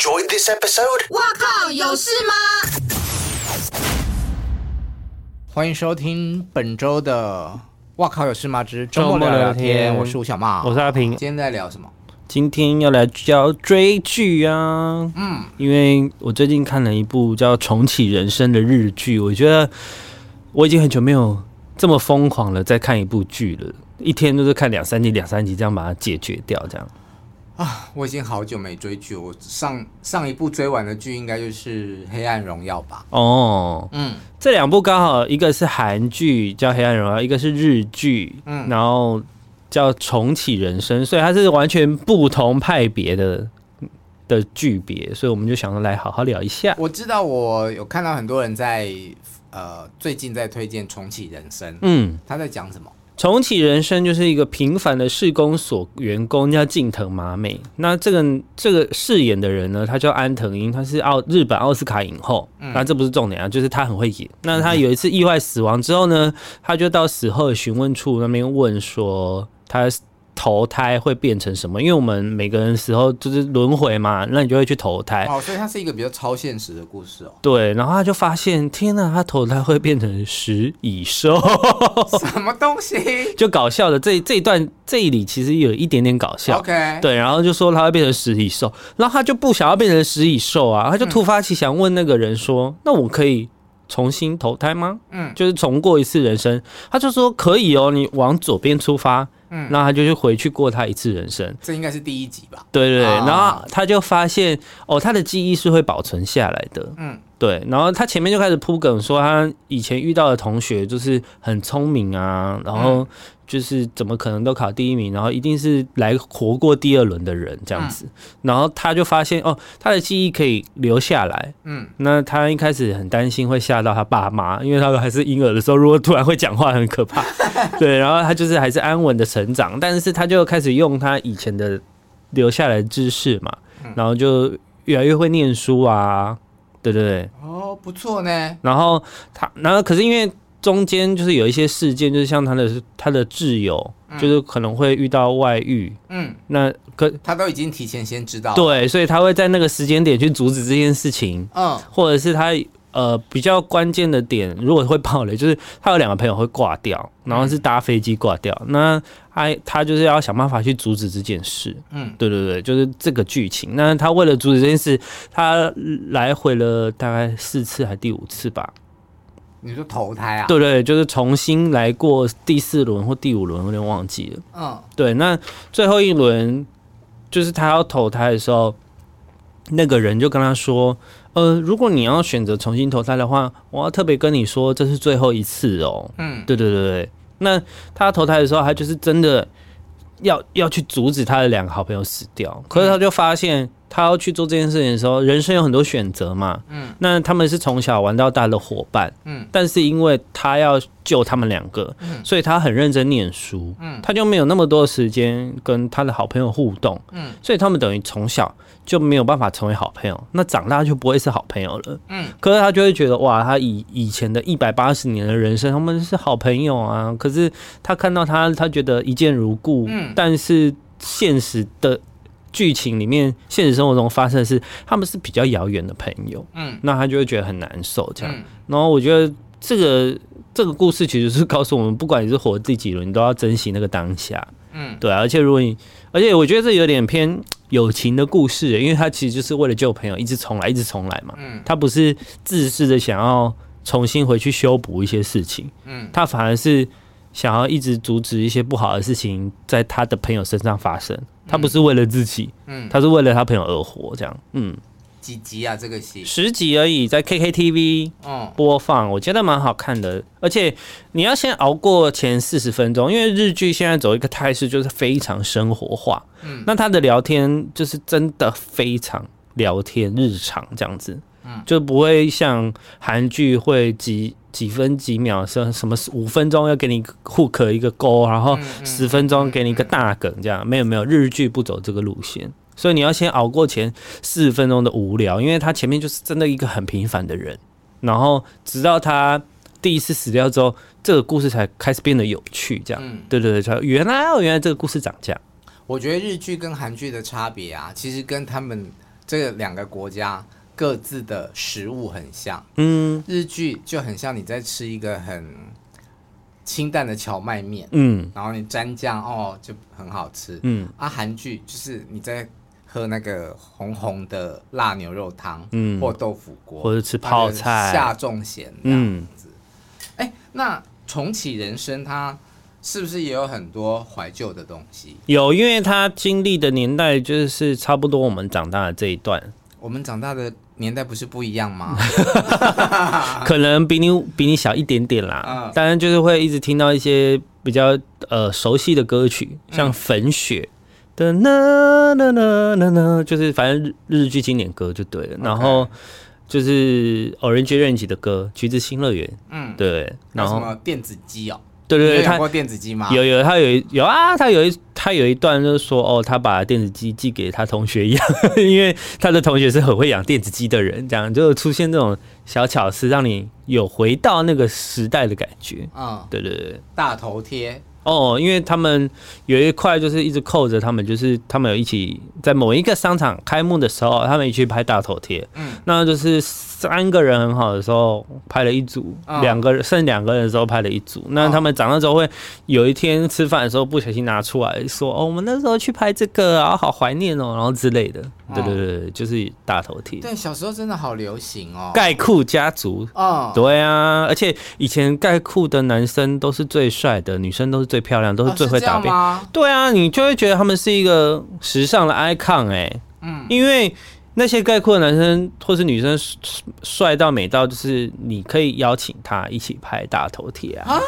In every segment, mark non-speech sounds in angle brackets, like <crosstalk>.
enjoyed this episode? 哇靠，有事吗？欢迎收听本周的《哇靠有事吗之周末聊聊天》，我是吴小茂，我是阿平。今天在聊什么？今天要来聊追剧啊。嗯，因为我最近看了一部叫《重启人生》的日剧，我觉得我已经很久没有这么疯狂了，在看一部剧了。一天都是看两三集，两三集这样把它解决掉，这样啊！我已经好久没追剧，我上上一部追完的剧应该就是《黑暗荣耀》吧？哦，嗯，这两部刚好一个是韩剧叫《黑暗荣耀》，一个是日剧，嗯，然后叫《重启人生》，所以它是完全不同派别的的剧别，所以我们就想着来好好聊一下。我知道我有看到很多人在呃最近在推荐《重启人生》，嗯，他在讲什么？重启人生就是一个平凡的市公所员工，叫近藤麻美。那这个这个饰演的人呢，他叫安藤英，他是奥日本奥斯卡影后。嗯，那这不是重点啊，就是他很会演。那他有一次意外死亡之后呢，他就到死后的询问处那边问说他。投胎会变成什么？因为我们每个人死后就是轮回嘛，那你就会去投胎。哦，所以它是一个比较超现实的故事哦。对，然后他就发现，天呐，他投胎会变成食蚁兽，<laughs> 什么东西？就搞笑的这这一段这一里其实有一点点搞笑。OK，对，然后就说他会变成食蚁兽，然后他就不想要变成食蚁兽啊，他就突发奇想问那个人说：“嗯、那我可以重新投胎吗？”嗯，就是重过一次人生。他就说：“可以哦，你往左边出发。”嗯，那他就去回去过他一次人生，这应该是第一集吧？对对对，然后他就发现哦，他的记忆是会保存下来的。嗯，对，然后他前面就开始铺梗说他以前遇到的同学就是很聪明啊，然后。就是怎么可能都考第一名，然后一定是来活过第二轮的人这样子，然后他就发现哦，他的记忆可以留下来，嗯，那他一开始很担心会吓到他爸妈，因为他还是婴儿的时候，如果突然会讲话很可怕，<laughs> 对，然后他就是还是安稳的成长，但是他就开始用他以前的留下来的知识嘛，然后就越来越会念书啊，对对对，哦，不错呢，然后他，然后可是因为。中间就是有一些事件，就是像他的他的挚友，就是可能会遇到外遇，嗯，那可他都已经提前先知道，对，所以他会在那个时间点去阻止这件事情，嗯，或者是他呃比较关键的点，如果会爆雷，<laughs> 就是他有两个朋友会挂掉，然后是搭飞机挂掉，那他他就是要想办法去阻止这件事，嗯，对对对，就是这个剧情。那他为了阻止这件事，他来回了大概四次还第五次吧。你说投胎啊？对对，就是重新来过第四轮或第五轮，有点忘记了。嗯，对，那最后一轮就是他要投胎的时候，那个人就跟他说：“呃，如果你要选择重新投胎的话，我要特别跟你说，这是最后一次哦。”嗯，对对对对。那他投胎的时候，他就是真的要要去阻止他的两个好朋友死掉，可是他就发现。他要去做这件事情的时候，人生有很多选择嘛。嗯，那他们是从小玩到大的伙伴。嗯，但是因为他要救他们两个，嗯，所以他很认真念书。嗯，他就没有那么多时间跟他的好朋友互动。嗯，所以他们等于从小就没有办法成为好朋友。那长大就不会是好朋友了。嗯，可是他就会觉得哇，他以以前的一百八十年的人生，他们是好朋友啊。可是他看到他，他觉得一见如故。嗯，但是现实的。剧情里面，现实生活中发生的是，他们是比较遥远的朋友，嗯，那他就会觉得很难受，这样。嗯、然后我觉得这个这个故事其实是告诉我们，不管你是活第几轮，你都要珍惜那个当下，嗯，对、啊。而且如果你，而且我觉得这有点偏友情的故事，因为他其实就是为了救朋友，一直重来，一直重来嘛，嗯，他不是自私的想要重新回去修补一些事情，嗯，他反而是想要一直阻止一些不好的事情在他的朋友身上发生。他不是为了自己，嗯，他是为了他朋友而活，这样，嗯，几集啊？这个戏十集而已，在 KKTV 播放，我觉得蛮好看的。而且你要先熬过前四十分钟，因为日剧现在走一个态势就是非常生活化，嗯，那他的聊天就是真的非常聊天日常这样子，嗯，就不会像韩剧会几。几分几秒，什什么五分钟要给你 hook 一个勾，然后十分钟给你一个大梗，这样没有没有，日剧不走这个路线，所以你要先熬过前四十分钟的无聊，因为他前面就是真的一个很平凡的人，然后直到他第一次死掉之后，这个故事才开始变得有趣，这样，对对对，原来哦，原来这个故事长这样。我觉得日剧跟韩剧的差别啊，其实跟他们。这两个国家各自的食物很像。嗯，日剧就很像你在吃一个很清淡的荞麦面，嗯，然后你沾酱哦就很好吃。嗯，啊，韩剧就是你在喝那个红红的辣牛肉汤，嗯，或豆腐锅，或者吃泡菜，下重咸这样子。哎、嗯，那重启人生它。是不是也有很多怀旧的东西？有，因为他经历的年代就是差不多我们长大的这一段。我们长大的年代不是不一样吗？<laughs> 可能比你比你小一点点啦。嗯。当然就是会一直听到一些比较呃熟悉的歌曲，像《粉雪》的呢呢呢呢呢，就是反正日日剧经典歌就对了。然后就是《Orange Range》的歌《橘子新乐园》。嗯，对。然后什么电子鸡哦？对对对，他过电子机吗？有有，他有有啊，他有一他有一段就是说，哦，他把电子机寄给他同学养，<laughs> 因为他的同学是很会养电子机的人，这样就出现这种小巧思，让你有回到那个时代的感觉。嗯，对对对，大头贴。哦，因为他们有一块就是一直扣着他们，就是他们有一起在某一个商场开幕的时候，他们一起拍大头贴。嗯，那就是三个人很好的时候拍了一组，两、哦、个人剩两个人的时候拍了一组。那他们长大之后会有一天吃饭的时候不小心拿出来说：“哦，我们那时候去拍这个啊，好怀念哦，然后之类的。”对对对，就是大头贴。对，小时候真的好流行哦。盖库家族。哦，对啊，而且以前盖库的男生都是最帅的，女生都是最漂亮，都是最会打扮。哦、对啊，你就会觉得他们是一个时尚的 icon 哎、欸。嗯，因为那些概括的男生或是女生帅到美到，就是你可以邀请他一起拍大头贴啊。啊？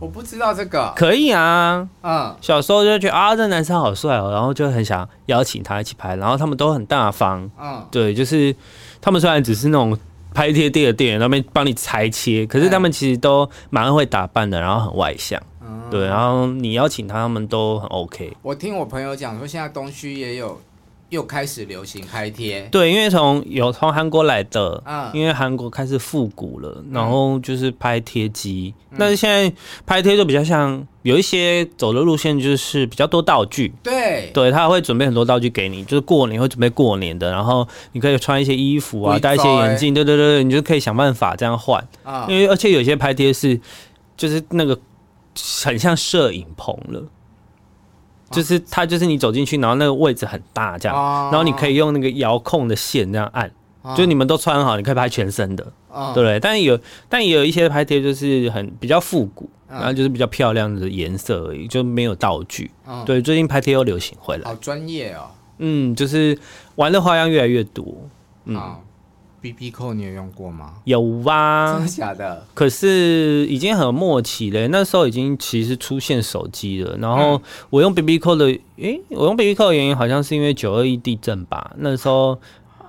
我不知道这个。可以啊，嗯，小时候就觉得啊，这男生好帅哦，然后就很想邀请他一起拍，然后他们都很大方，嗯，对，就是他们虽然只是那种拍贴店的店员，那边帮你裁切，可是他们其实都蛮会打扮的，然后很外向，嗯，对，然后你邀请他，他们都很 OK。我听我朋友讲说，现在东区也有。又开始流行拍贴，对，因为从有从韩国来的，嗯，因为韩国开始复古了，然后就是拍贴机。但是现在拍贴就比较像有一些走的路线，就是比较多道具，对，对，他会准备很多道具给你，就是过年会准备过年的，然后你可以穿一些衣服啊，戴一些眼镜，对对对，你就可以想办法这样换，啊因为而且有些拍贴是就是那个很像摄影棚了。就是它，就是你走进去，然后那个位置很大，这样，然后你可以用那个遥控的线这样按，就你们都穿好，你可以拍全身的，对不对？但有，但也有一些拍贴就是很比较复古，然后就是比较漂亮的颜色而已，就没有道具。对，最近拍贴又流行回来，好专业哦。嗯，就是玩的花样越来越多。嗯。B B 扣你有用过吗？有啊，真的假的？可是已经很默契了，那时候已经其实出现手机了。然后我用 B B 扣的，诶、欸，我用 B B 扣的原因好像是因为九二一地震吧？那时候，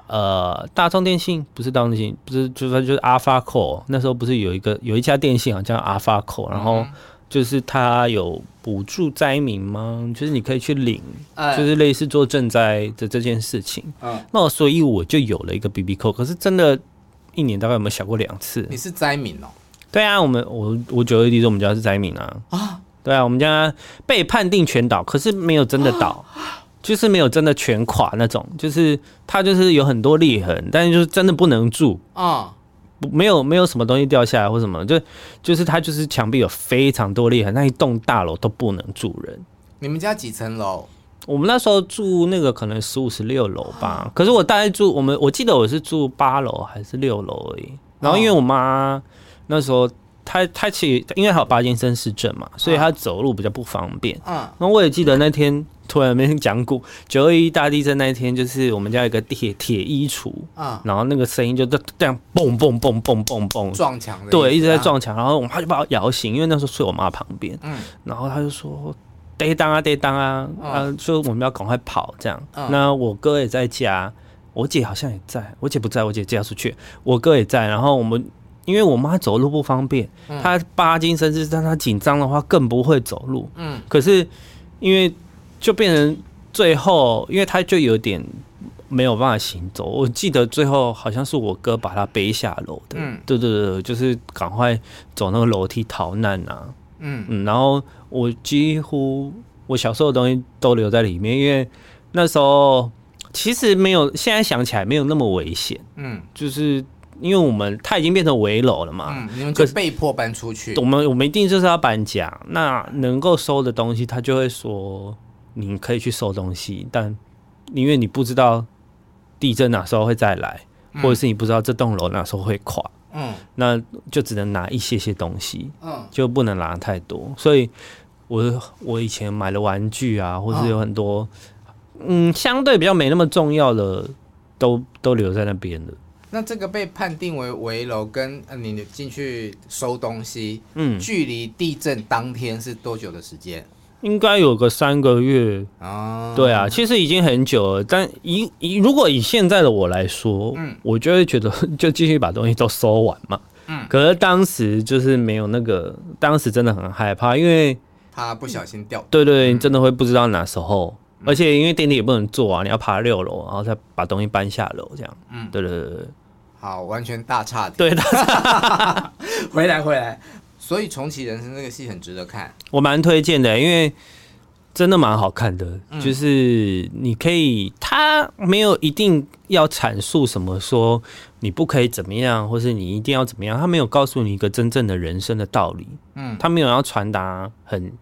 呃，大众电信不是大众电信，不是就是就是阿发扣，那时候不是有一个有一家电信啊叫阿发扣，然后。就是他有补助灾民吗？就是你可以去领，就是类似做赈灾的这件事情。嗯，那所以我就有了一个 BB 扣，可是真的，一年大概有没有想过两次？你是灾民哦？对啊，我们我我九二一地震我们家是灾民啊。啊，对啊，我们家被判定全倒，可是没有真的倒，就是没有真的全垮那种，就是它就是有很多裂痕，但是就是真的不能住啊。没有没有什么东西掉下来或什么，就就是它就是墙壁有非常多裂痕，那一栋大楼都不能住人。你们家几层楼？我们那时候住那个可能十五十六楼吧，可是我大概住我们我记得我是住八楼还是六楼而已。然后因为我妈那时候她她其实因为她有帕金森氏症嘛，所以他走路比较不方便。嗯，那我也记得那天。突然没人讲过，九二一大地震那一天，就是我们家有个铁铁衣橱，啊，然后那个声音就这这样嘣嘣嘣嘣嘣嘣撞墙，对，一直在撞墙，然后我妈就把我摇醒，因为那时候睡我妈旁边，嗯，然后他就说得当啊得当啊，啊，说我们要赶快跑这样，那我哥也在家，我姐好像也在，我姐不在，我姐嫁出去，我哥也在，然后我们因为我妈走路不方便，她帕金森氏症，她紧张的话更不会走路，嗯，可是因为。就变成最后，因为她就有点没有办法行走。我记得最后好像是我哥把她背下楼的。嗯，对对对，就是赶快走那个楼梯逃难啊。嗯嗯，然后我几乎我小时候的东西都留在里面，因为那时候其实没有，现在想起来没有那么危险。嗯，就是因为我们它已经变成围楼了嘛，嗯，你们就被迫搬出去。我们我们一定就是要搬家，那能够收的东西，他就会说你可以去收东西，但因为你不知道地震哪时候会再来，嗯、或者是你不知道这栋楼哪时候会垮，嗯，那就只能拿一些些东西，嗯，就不能拿太多。所以我我以前买的玩具啊，或是有很多。哦嗯，相对比较没那么重要的，都都留在那边了。那这个被判定为危楼，跟你进去收东西，嗯，距离地震当天是多久的时间？应该有个三个月啊。对啊，其实已经很久了。但以以如果以现在的我来说，嗯，我就会觉得 <laughs> 就继续把东西都收完嘛。嗯，可是当时就是没有那个，当时真的很害怕，因为他不小心掉。对对，你真的会不知道哪时候。而且因为电梯也不能坐啊，你要爬六楼，然后再把东西搬下楼，这样。嗯，对对对对。好，完全大差题。对。<laughs> 回来回来。所以重启人生这个戏很值得看，我蛮推荐的，因为真的蛮好看的。嗯、就是你可以，他没有一定要阐述什么，说你不可以怎么样，或是你一定要怎么样，他没有告诉你一个真正的人生的道理。嗯，他没有要传达很。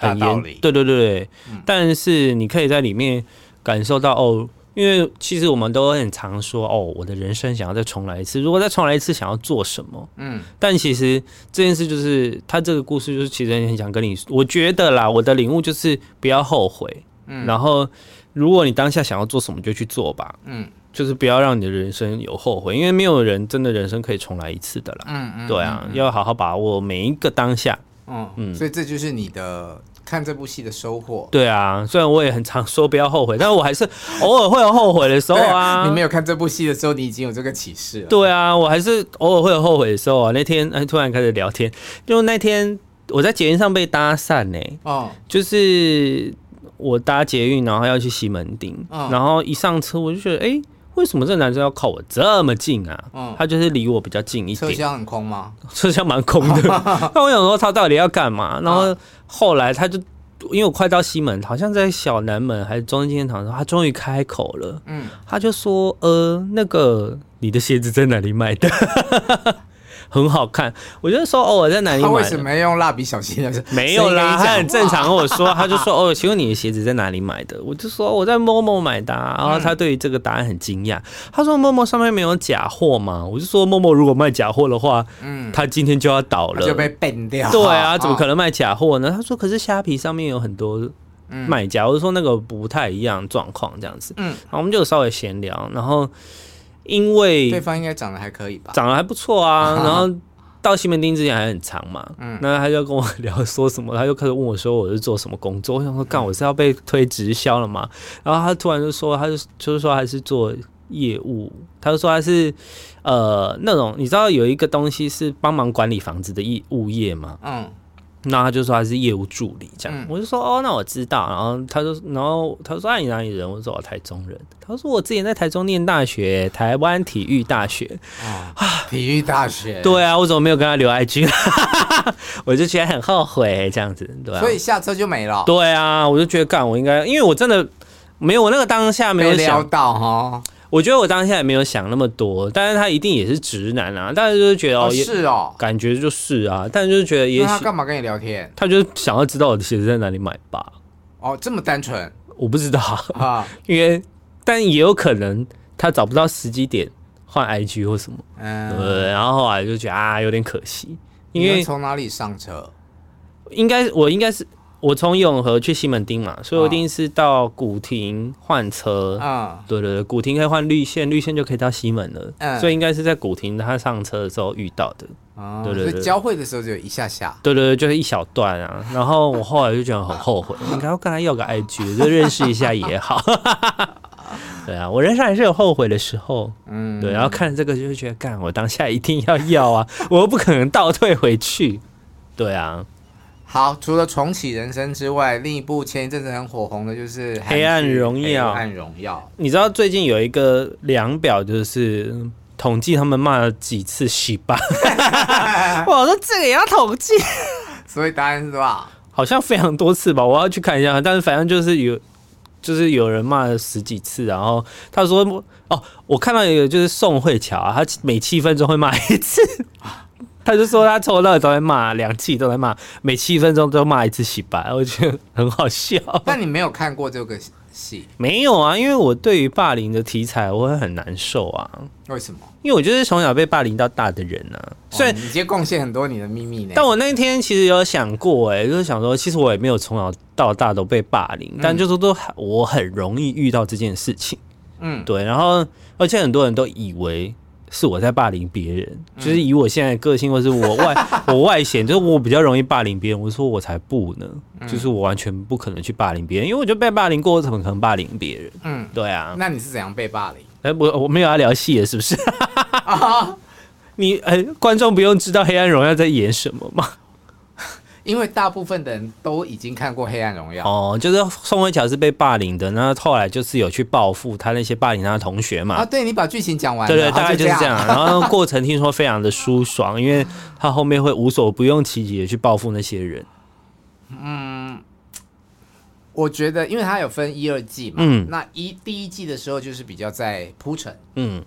很严，对对对对，嗯、但是你可以在里面感受到哦，因为其实我们都很常说哦，我的人生想要再重来一次，如果再重来一次，想要做什么？嗯，但其实这件事就是他这个故事，就是其实很想跟你，我觉得啦，我的领悟就是不要后悔，嗯，然后如果你当下想要做什么，就去做吧，嗯，就是不要让你的人生有后悔，因为没有人真的人生可以重来一次的啦，嗯嗯，对啊，要好好把握每一个当下。嗯嗯，所以这就是你的看这部戏的收获。对啊，虽然我也很常说不要后悔，但是我还是偶尔会有后悔的时候 <laughs> 啊。你没有看这部戏的时候，你已经有这个启示了。对啊，我还是偶尔会有后悔的时候啊。那天哎，突然开始聊天，就那天我在捷运上被搭讪呢。哦，就是我搭捷运，然后要去西门町，哦、然后一上车我就觉得，哎。为什么这个男生要靠我这么近啊？嗯，他就是离我比较近一点。车厢很空吗？<laughs> 车厢蛮空的。<laughs> 那我想说他到底要干嘛？然后后来他就，因为我快到西门，好像在小南门还是中正纪念堂的时候，他终于开口了。嗯，他就说：“呃，那个你的鞋子在哪里买的？” <laughs> 很好看，我就说哦，我在哪里买？他为什么要用蜡笔小新的？没有啦，他很正常跟我说，他就说哦，请问你的鞋子在哪里买的？我就说我在 Momo 买的，啊，然后他对于这个答案很惊讶，他说 Momo 上面没有假货吗？我就说 Momo 如果卖假货的话，嗯，他今天就要倒了，就被 ban 掉。对啊，怎么可能卖假货呢？他说可是虾皮上面有很多卖家，我就说那个不太一样状况这样子，嗯，然后我们就稍微闲聊，然后。因为对方应该长得还可以吧，长得还不错啊。<laughs> 然后到西门町之前还很长嘛，嗯，那他就跟我聊说什么，他就开始问我说我是做什么工作。我想说干，我是要被推直销了嘛？然后他突然就说，他就就是说还是做业务，他就说他是呃那种你知道有一个东西是帮忙管理房子的业物业吗？嗯。那他就说他是业务助理，这样，嗯、我就说哦，那我知道。然后他就，然后他说，哎，你哪里人？我说我台中人。他说我之前在台中念大学，台湾体育大学。啊，体育大学。<laughs> 对啊，我怎么没有跟他留 IG？<laughs> 我就觉得很后悔，这样子，对啊。所以下车就没了。对啊，我就觉得干，我应该，因为我真的没有，我那个当下没有想到哈。我觉得我当下也没有想那么多，但是他一定也是直男啊，但是就是觉得哦，是哦，感觉就是啊，但是就是觉得也许他干嘛跟你聊天？他就是想要知道我的鞋子在哪里买吧？哦，这么单纯？我不知道啊，<laughs> 因为但也有可能他找不到时机点换 IG 或什么，嗯，对，然后后来就觉得啊，有点可惜，因为从哪里上车？应该我应该是。我从永和去西门町嘛，所以我一定是到古亭换车。啊，对对对，古亭可以换绿线，绿线就可以到西门了。嗯，所以应该是在古亭他上车的时候遇到的。哦，对对对，所以交汇的时候就一下下。对对对，就是一小段啊。然后我后来就觉得很后悔，应该要跟他要个 IG，就认识一下也好。<laughs> 对啊，我人生还是有后悔的时候。嗯，对，然后看这个就会觉得，干，我当下一定要要啊，我又不可能倒退回去。对啊。好，除了重启人生之外，另一部前一阵子很火红的就是《黑暗荣耀》。黑暗荣耀，你知道最近有一个量表，就是统计他们骂了几次洗吧？<laughs> 我说这个也要统计，所以答案是多少？好像非常多次吧，我要去看一下。但是反正就是有。就是有人骂了十几次，然后他说哦，我看到一个就是宋慧乔啊，他每七分钟会骂一次，<laughs> 他就说他从头到尾都在骂，两季都在骂，每七分钟都骂一次洗白，我觉得很好笑。<laughs> 但你没有看过这个戏？没有啊，因为我对于霸凌的题材我会很难受啊。为什么？因为我就是从小被霸凌到大的人呢、啊，所以你直接贡献很多你的秘密呢。但我那天其实有想过、欸，哎，就是想说，其实我也没有从小到大都被霸凌，嗯、但就是都我很容易遇到这件事情，嗯，对。然后，而且很多人都以为是我在霸凌别人，嗯、就是以我现在个性，或是我外 <laughs> 我外显，就是我比较容易霸凌别人。我说我才不呢，嗯、就是我完全不可能去霸凌别人，因为我就被霸凌过，我怎么可能霸凌别人？嗯，对啊。那你是怎样被霸凌？哎，我我没有要聊戏了，是不是？<laughs> 你哎，观众不用知道《黑暗荣耀》在演什么吗？因为大部分的人都已经看过《黑暗荣耀》哦，就是宋慧乔是被霸凌的，那后来就是有去报复他那些霸凌他的同学嘛。啊，对，你把剧情讲完了，对对，大概就是这样。然后过程听说非常的舒爽，因为他后面会无所不用其极的去报复那些人。嗯。我觉得，因为它有分一二季嘛，嗯，那一第一季的时候就是比较在铺陈，嗯，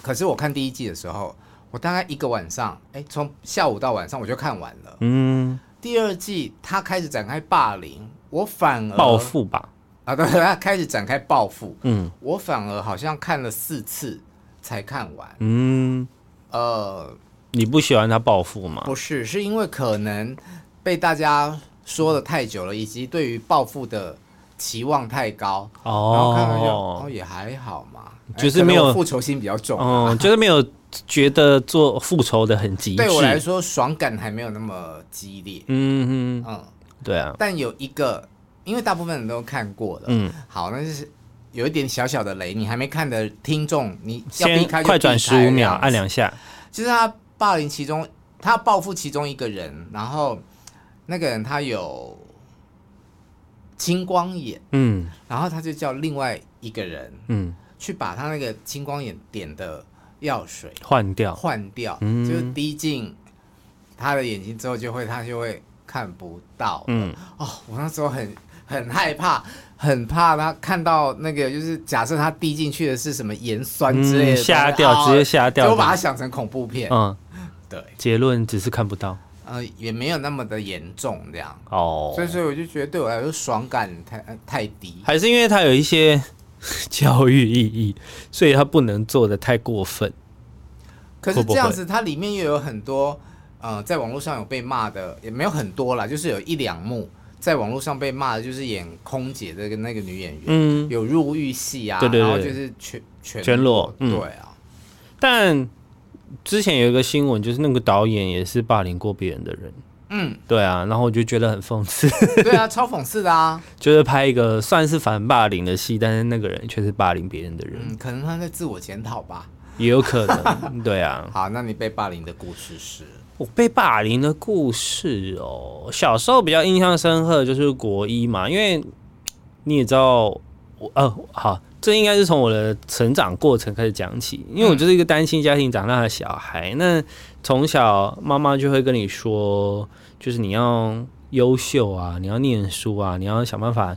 可是我看第一季的时候，我大概一个晚上，哎，从下午到晚上我就看完了，嗯，第二季他开始展开霸凌，我反而报复吧，啊，对，他开始展开报复，嗯，我反而好像看了四次才看完，嗯，呃，你不喜欢他报复吗？不是，是因为可能被大家。说的太久了，以及对于报复的期望太高，哦，然后看看就哦也还好嘛，就是没有复仇心比较重，嗯，就是没有觉得做复仇的很极致。对我来说，爽感还没有那么激烈。嗯嗯嗯，对啊。但有一个，因为大部分人都看过了，嗯，好，那就是有一点小小的雷，你还没看的听众，你要避开，快转十五秒，按两下。就是他霸凌其中，他报复其中一个人，然后。那个人他有青光眼，嗯，然后他就叫另外一个人，嗯，去把他那个青光眼点的药水换掉，换掉，嗯，就滴进他的眼睛之后，就会他就会看不到，嗯，哦，我那时候很很害怕，很怕他看到那个，就是假设他滴进去的是什么盐酸之类的，瞎掉，直接吓掉，就把它想成恐怖片，嗯，对，结论只是看不到。呃，也没有那么的严重，这样。哦，所以所以我就觉得对我来说爽感太太低，还是因为它有一些 <laughs> 教育意义，所以他不能做的太过分。可是这样子，它里面又有很多呃，在网络上有被骂的，也没有很多啦，就是有一两幕在网络上被骂的，就是演空姐的那个女演员，嗯，有入狱戏啊，对对对，然后就是全全全裸，对啊，但。之前有一个新闻，就是那个导演也是霸凌过别人的人。嗯，对啊，然后我就觉得很讽刺。<laughs> 对啊，超讽刺的啊！<laughs> 就是拍一个算是反霸凌的戏，但是那个人却是霸凌别人的人。嗯，可能他在自我检讨吧，也有可能。<laughs> 对啊。好，那你被霸凌的故事是？我被霸凌的故事哦，小时候比较印象深刻的就是国一嘛，因为你也知道，我呃好。这应该是从我的成长过程开始讲起，因为我就是一个单亲家庭长大的小孩。嗯、那从小妈妈就会跟你说，就是你要优秀啊，你要念书啊，你要想办法，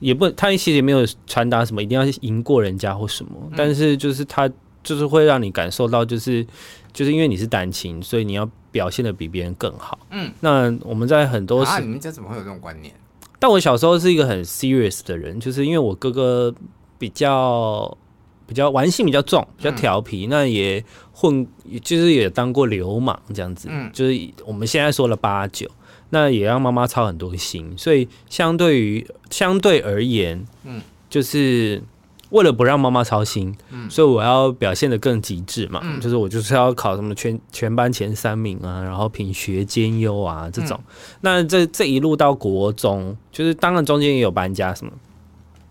也不，他其实也没有传达什么一定要赢过人家或什么，嗯、但是就是他就是会让你感受到，就是就是因为你是单亲，所以你要表现的比别人更好。嗯，那我们在很多时啊，你们家怎么会有这种观念？但我小时候是一个很 serious 的人，就是因为我哥哥。比较比较玩性比较重，比较调皮，嗯、那也混，就是也当过流氓这样子，嗯、就是我们现在说了八九，那也让妈妈操很多心，所以相对于相对而言，嗯，就是为了不让妈妈操心，嗯，所以我要表现的更极致嘛，嗯、就是我就是要考什么全全班前三名啊，然后品学兼优啊这种，嗯、那这这一路到国中，就是当然中间也有搬家什么。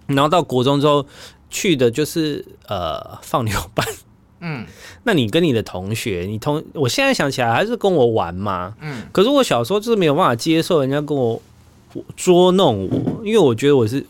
然后到国中之后去的就是呃放牛班，嗯，<laughs> 那你跟你的同学，你同我现在想起来还是跟我玩嘛，嗯，可是我小时候就是没有办法接受人家跟我捉弄我，因为我觉得我是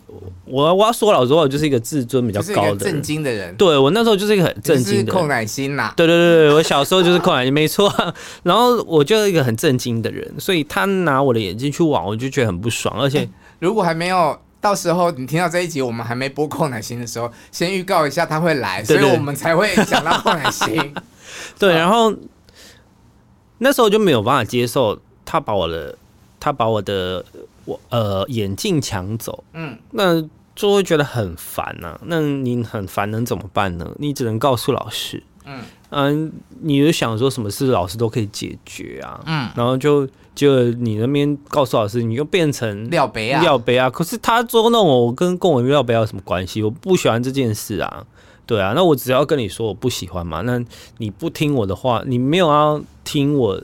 我我要说老实话，我就是一个自尊比较高的震惊的人，对我那时候就是一个很震惊的寇乃馨呐，对对对对，我小时候就是寇乃馨没错，<laughs> 然后我就是一个很震惊的人，所以他拿我的眼睛去玩，我就觉得很不爽，而且、欸、如果还没有。到时候你听到这一集，我们还没播寇乃馨的时候，先预告一下他会来，所以我们才会讲到寇乃馨。<laughs> 对，然后那时候就没有办法接受他把我的他把我的我呃眼镜抢走，嗯，那就会觉得很烦呐、啊。那你很烦能怎么办呢？你只能告诉老师，嗯嗯，你就想说什么事老师都可以解决啊，嗯，然后就。就你那边告诉老师，你又变成廖杯啊，廖杯啊。可是他捉弄我，我跟跟我廖杯有什么关系？我不喜欢这件事啊，对啊。那我只要跟你说我不喜欢嘛，那你不听我的话，你没有要听我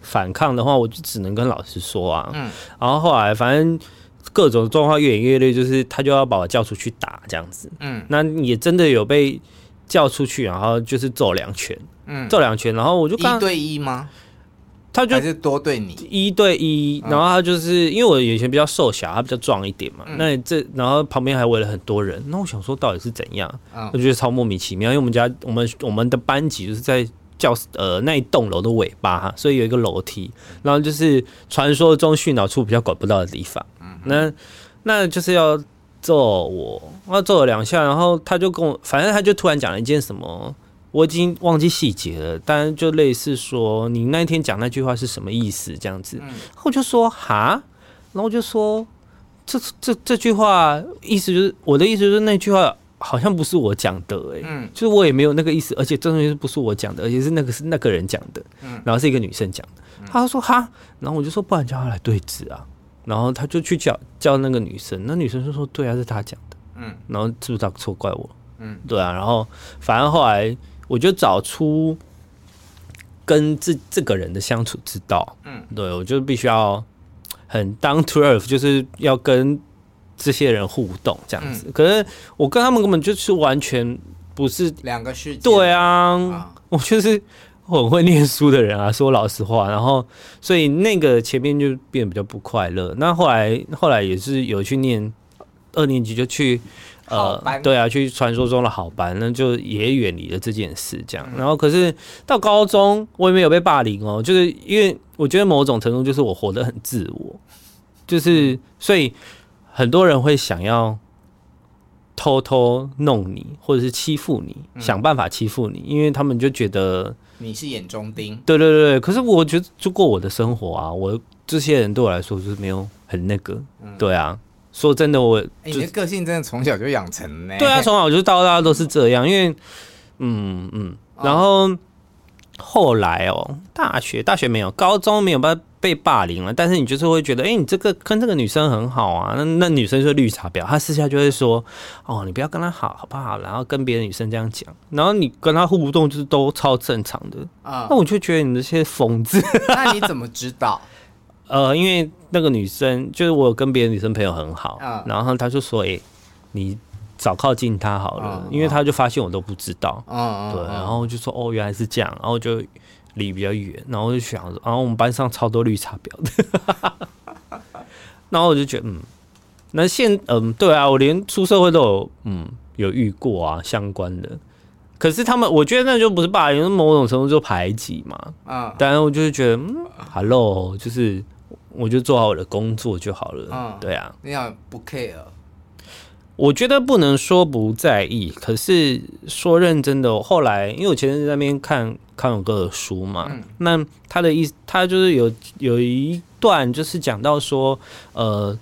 反抗的话，我就只能跟老师说啊。嗯。然后后来反正各种状况越演越烈，就是他就要把我叫出去打这样子。嗯。那也真的有被叫出去，然后就是揍两拳。嗯。揍两拳，然后我就一对一吗？他就还是多对你一对一，然后他就是因为我以前比较瘦小，他比较壮一点嘛。那这然后旁边还围了很多人，那我想说到底是怎样？我觉得超莫名其妙。因为我们家我们我们的班级就是在教室呃那一栋楼的尾巴，所以有一个楼梯，然后就是传说中训导处比较管不到的地方。那那就是要揍我，要揍了两下，然后他就跟我，反正他就突然讲了一件什么。我已经忘记细节了，但就类似说你那天讲那句话是什么意思这样子，后我就说哈，然后就说这这这句话意思就是我的意思就是那句话好像不是我讲的哎、就是我也没有那个意思，而且这东西不是我讲的，而且是那个是那个人讲的，然后是一个女生讲的，他说哈，然后我就说不然叫他来对质啊，然后他就去叫叫那个女生，那女生就说对啊，是他讲的，嗯，然后是不是他错怪我？嗯，对啊，然后反正后来。我就找出跟这这个人的相处之道，嗯，对，我就必须要很 down to earth，就是要跟这些人互动这样子。嗯、可是我跟他们根本就是完全不是两个世界。对啊，啊我就是很会念书的人啊，<laughs> 说老实话。然后，所以那个前面就变得比较不快乐。那后来，后来也是有去念二年级就去。呃，对啊，去传说中的好班，那就也远离了这件事，这样。然后，可是到高中，我也没有被霸凌哦，就是因为我觉得某种程度就是我活得很自我，就是所以很多人会想要偷偷弄你，或者是欺负你，想办法欺负你，因为他们就觉得你是眼中钉。对对对，可是我觉得就过我的生活啊，我这些人对我来说就是没有很那个，对啊。说真的，我、欸、你的个性真的从小就养成呢？对啊，从小就到大都是这样。因为，嗯嗯，然后后来哦，大学大学没有，高中没有被被霸凌了。但是你就是会觉得，哎、欸，你这个跟这个女生很好啊。那那女生是绿茶婊，她私下就会说，哦，你不要跟她好，好不好？然后跟别的女生这样讲，然后你跟她互动就是都超正常的啊。那我就觉得你这些疯子。那你怎么知道？<laughs> 呃，因为那个女生就是我跟别的女生朋友很好，嗯、然后她就说：“哎、欸，你早靠近她好了。嗯”因为她就发现我都不知道，嗯、对，然后就说：“哦，原来是这样。”然后就离比较远，然后我就想说：“然后我们班上超多绿茶婊的。<laughs> ”然后我就觉得，嗯，那现嗯，对啊，我连出社会都有嗯有遇过啊相关的。可是他们，我觉得那就不是霸凌，是某种程度就排挤嘛。啊、嗯，当然我就是觉得，嗯，Hello，就是。我就做好我的工作就好了。嗯，对啊，你想不 care？我觉得不能说不在意，可是说认真的，后来因为我前阵子在那边看康永哥的书嘛，嗯、那他的意思，他就是有有一段就是讲到说，呃，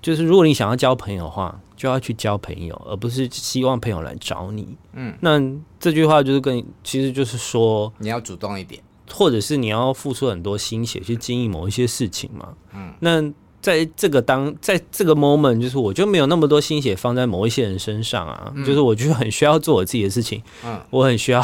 就是如果你想要交朋友的话，就要去交朋友，而不是希望朋友来找你。嗯，那这句话就是跟，其实就是说你要主动一点。或者是你要付出很多心血去经营某一些事情嘛？嗯，那在这个当在这个 moment，就是我就没有那么多心血放在某一些人身上啊，嗯、就是我就很需要做我自己的事情，嗯，我很需要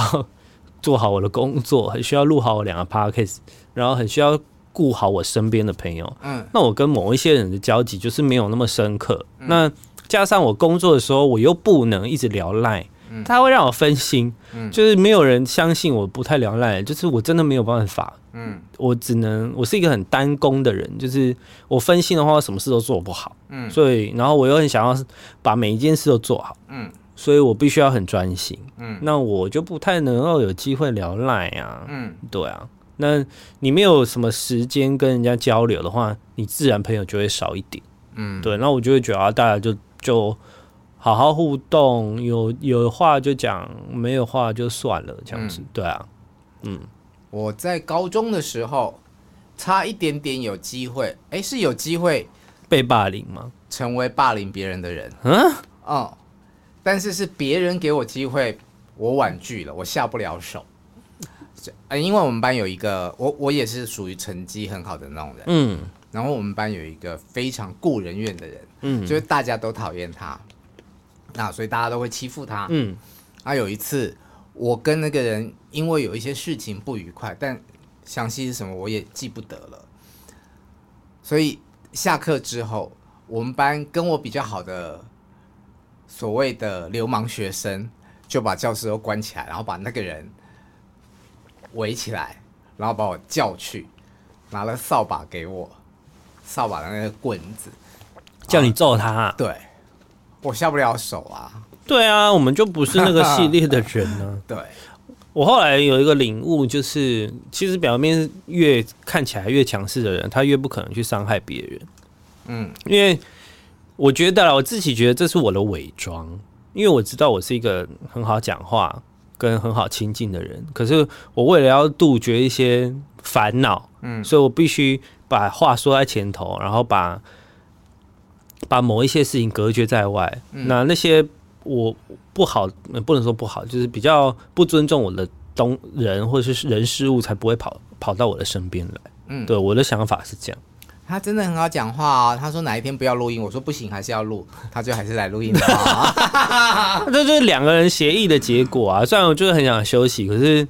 做好我的工作，<laughs> 很需要录好我两个 podcast，然后很需要顾好我身边的朋友，嗯，那我跟某一些人的交集就是没有那么深刻，嗯、那加上我工作的时候，我又不能一直聊赖。他会让我分心，嗯，就是没有人相信我不太聊赖，就是我真的没有办法，嗯，我只能我是一个很单工的人，就是我分心的话，我什么事都做不好，嗯，所以然后我又很想要把每一件事都做好，嗯，所以我必须要很专心，嗯，那我就不太能够有机会聊赖啊，嗯，对啊，那你没有什么时间跟人家交流的话，你自然朋友就会少一点，嗯，对，那我就会觉得啊，大家就就好好互动，有有话就讲，没有话就算了，这样子，嗯、对啊，嗯，我在高中的时候差一点点有机会，哎，是有机会被霸凌吗？成为霸凌别人的人，嗯，哦，但是是别人给我机会，我婉拒了，我下不了手。因为我们班有一个，我我也是属于成绩很好的那种人，嗯，然后我们班有一个非常顾人怨的人，嗯，就是大家都讨厌他，那所以大家都会欺负他，嗯，啊，有一次我跟那个人因为有一些事情不愉快，但详细是什么我也记不得了，所以下课之后，我们班跟我比较好的所谓的流氓学生就把教室都关起来，然后把那个人。围起来，然后把我叫去，拿了扫把给我，扫把的那个棍子，叫你揍他。对，我下不了手啊。对啊，我们就不是那个系列的人呢。<laughs> 对，我后来有一个领悟，就是其实表面越看起来越强势的人，他越不可能去伤害别人。嗯，因为我觉得我自己觉得这是我的伪装，因为我知道我是一个很好讲话。跟很好亲近的人，可是我为了要杜绝一些烦恼，嗯，所以我必须把话说在前头，然后把把某一些事情隔绝在外。嗯、那那些我不好，不能说不好，就是比较不尊重我的东人或者是人事物，才不会跑跑到我的身边来。嗯，对，我的想法是这样。他真的很好讲话啊、哦！他说哪一天不要录音，我说不行，还是要录，他就还是来录音的。<laughs> 这就是两个人协议的结果啊！虽然我就是很想休息，可是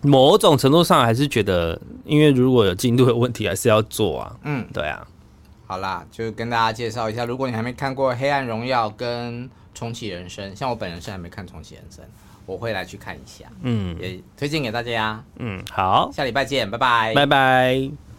某种程度上还是觉得，因为如果有进度的问题，还是要做啊。嗯，对啊。好啦，就跟大家介绍一下，如果你还没看过《黑暗荣耀》跟《重启人生》，像我本人是还没看《重启人生》，我会来去看一下。嗯，也推荐给大家。嗯，好，下礼拜见，拜拜，拜拜。